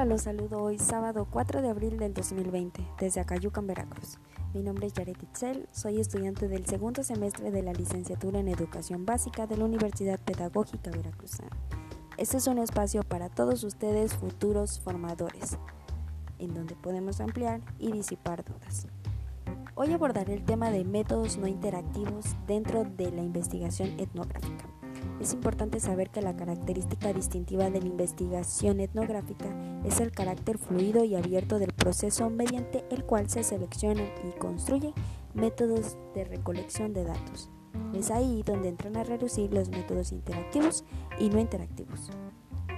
Hola, los saludo hoy sábado 4 de abril del 2020 desde Acayucan, Veracruz. Mi nombre es Yaret Itzel, soy estudiante del segundo semestre de la licenciatura en Educación Básica de la Universidad Pedagógica Veracruzana. Este es un espacio para todos ustedes futuros formadores, en donde podemos ampliar y disipar dudas. Hoy abordaré el tema de métodos no interactivos dentro de la investigación etnográfica. Es importante saber que la característica distintiva de la investigación etnográfica es el carácter fluido y abierto del proceso mediante el cual se seleccionan y construyen métodos de recolección de datos. Es ahí donde entran a reducir los métodos interactivos y no interactivos.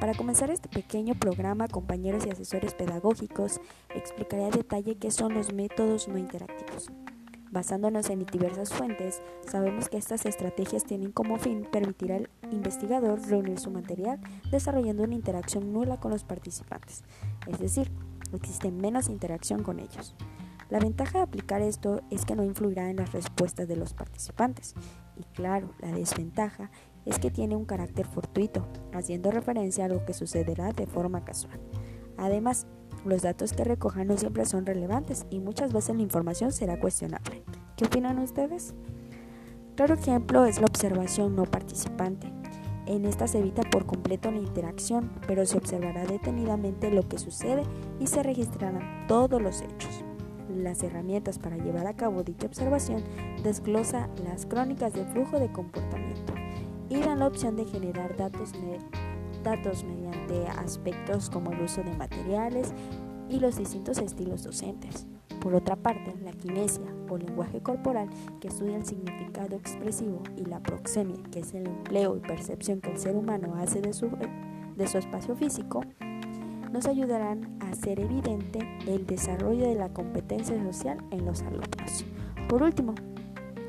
Para comenzar este pequeño programa, compañeros y asesores pedagógicos, explicaré a detalle qué son los métodos no interactivos. Basándonos en diversas fuentes, sabemos que estas estrategias tienen como fin permitir al investigador reunir su material desarrollando una interacción nula con los participantes, es decir, existe menos interacción con ellos. La ventaja de aplicar esto es que no influirá en las respuestas de los participantes y claro, la desventaja es que tiene un carácter fortuito, haciendo referencia a lo que sucederá de forma casual. Además, los datos que recojan no siempre son relevantes y muchas veces la información será cuestionable. ¿Qué opinan ustedes? Claro ejemplo es la observación no participante. En esta se evita por completo la interacción, pero se observará detenidamente lo que sucede y se registrarán todos los hechos. Las herramientas para llevar a cabo dicha observación desglosa las crónicas de flujo de comportamiento y dan la opción de generar datos datos mediante aspectos como el uso de materiales y los distintos estilos docentes. Por otra parte, la kinesia o lenguaje corporal, que estudia el significado expresivo, y la proxemia, que es el empleo y percepción que el ser humano hace de su, de su espacio físico, nos ayudarán a hacer evidente el desarrollo de la competencia social en los alumnos. Por último,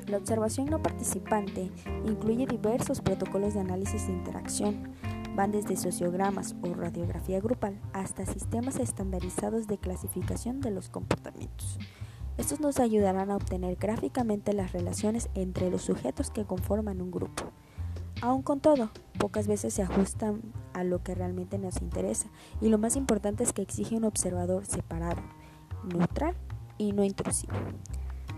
la observación no participante incluye diversos protocolos de análisis de interacción, Van desde sociogramas o radiografía grupal hasta sistemas estandarizados de clasificación de los comportamientos. Estos nos ayudarán a obtener gráficamente las relaciones entre los sujetos que conforman un grupo. Aun con todo, pocas veces se ajustan a lo que realmente nos interesa y lo más importante es que exige un observador separado, neutral y no intrusivo.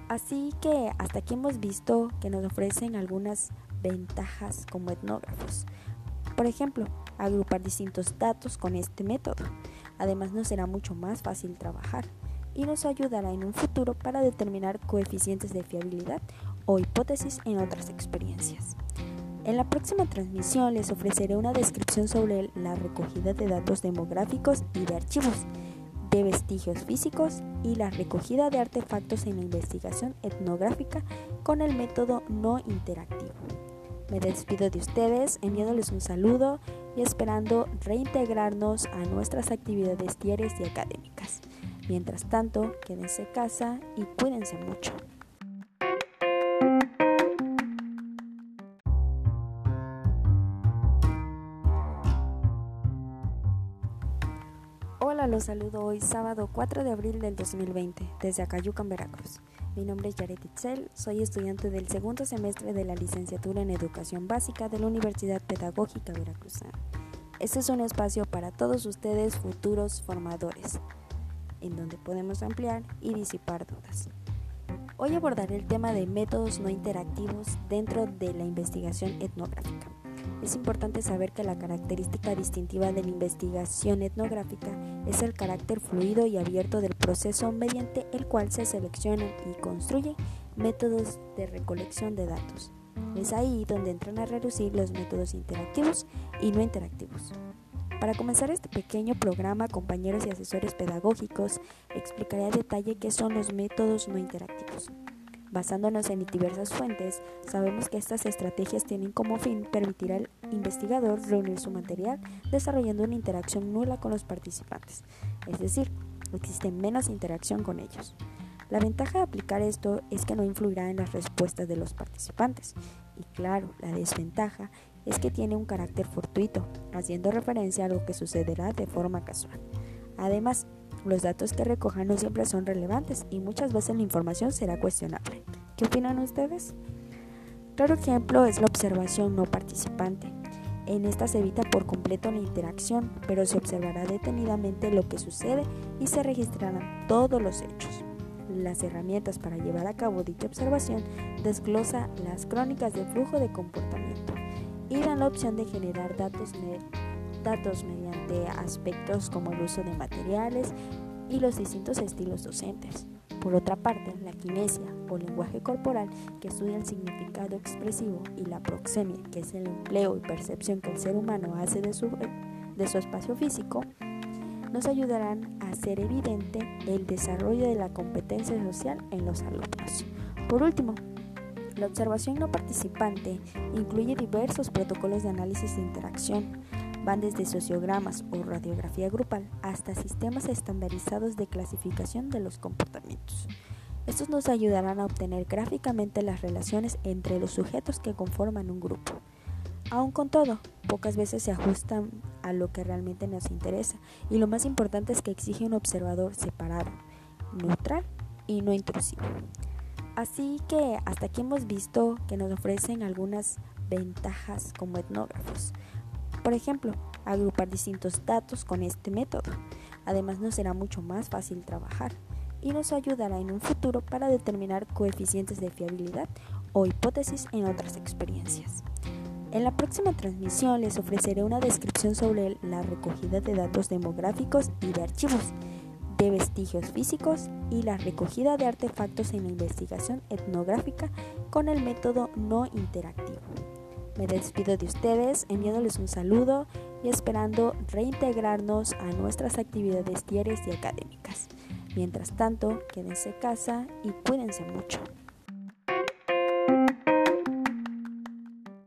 Así que hasta aquí hemos visto que nos ofrecen algunas ventajas como etnógrafos. Por ejemplo, agrupar distintos datos con este método. Además nos será mucho más fácil trabajar y nos ayudará en un futuro para determinar coeficientes de fiabilidad o hipótesis en otras experiencias. En la próxima transmisión les ofreceré una descripción sobre la recogida de datos demográficos y de archivos, de vestigios físicos y la recogida de artefactos en la investigación etnográfica con el método no interactivo. Me despido de ustedes enviándoles un saludo y esperando reintegrarnos a nuestras actividades diarias y académicas. Mientras tanto, quédense en casa y cuídense mucho. Hola, los saludo hoy sábado 4 de abril del 2020 desde Acayucan, Veracruz. Mi nombre es Yaret Itzel, soy estudiante del segundo semestre de la licenciatura en Educación Básica de la Universidad Pedagógica Veracruzana. Este es un espacio para todos ustedes futuros formadores, en donde podemos ampliar y disipar dudas. Hoy abordaré el tema de métodos no interactivos dentro de la investigación etnográfica. Es importante saber que la característica distintiva de la investigación etnográfica es el carácter fluido y abierto del proceso mediante el cual se seleccionan y construyen métodos de recolección de datos. Es ahí donde entran a reducir los métodos interactivos y no interactivos. Para comenzar este pequeño programa, compañeros y asesores pedagógicos, explicaré a detalle qué son los métodos no interactivos. Basándonos en diversas fuentes, sabemos que estas estrategias tienen como fin permitir al investigador reunir su material desarrollando una interacción nula con los participantes, es decir, existe menos interacción con ellos. La ventaja de aplicar esto es que no influirá en las respuestas de los participantes y claro, la desventaja es que tiene un carácter fortuito, haciendo referencia a lo que sucederá de forma casual. Además, los datos que recojan no siempre son relevantes y muchas veces la información será cuestionable. ¿Qué opinan ustedes? Claro ejemplo es la observación no participante. En esta se evita por completo la interacción, pero se observará detenidamente lo que sucede y se registrarán todos los hechos. Las herramientas para llevar a cabo dicha observación desglosa las crónicas de flujo de comportamiento y dan la opción de generar datos, datos mediante aspectos como el uso de materiales y los distintos estilos docentes. Por otra parte, la kinesia o lenguaje corporal, que estudia el significado expresivo, y la proxemia, que es el empleo y percepción que el ser humano hace de su, de su espacio físico, nos ayudarán a hacer evidente el desarrollo de la competencia social en los alumnos. Por último, la observación no participante incluye diversos protocolos de análisis de interacción, Van desde sociogramas o radiografía grupal hasta sistemas estandarizados de clasificación de los comportamientos. Estos nos ayudarán a obtener gráficamente las relaciones entre los sujetos que conforman un grupo. Aun con todo, pocas veces se ajustan a lo que realmente nos interesa y lo más importante es que exige un observador separado, neutral y no intrusivo. Así que hasta aquí hemos visto que nos ofrecen algunas ventajas como etnógrafos. Por ejemplo, agrupar distintos datos con este método. Además nos será mucho más fácil trabajar y nos ayudará en un futuro para determinar coeficientes de fiabilidad o hipótesis en otras experiencias. En la próxima transmisión les ofreceré una descripción sobre la recogida de datos demográficos y de archivos, de vestigios físicos y la recogida de artefactos en investigación etnográfica con el método no interactivo. Me despido de ustedes enviándoles un saludo y esperando reintegrarnos a nuestras actividades diarias y académicas. Mientras tanto, quédense en casa y cuídense mucho.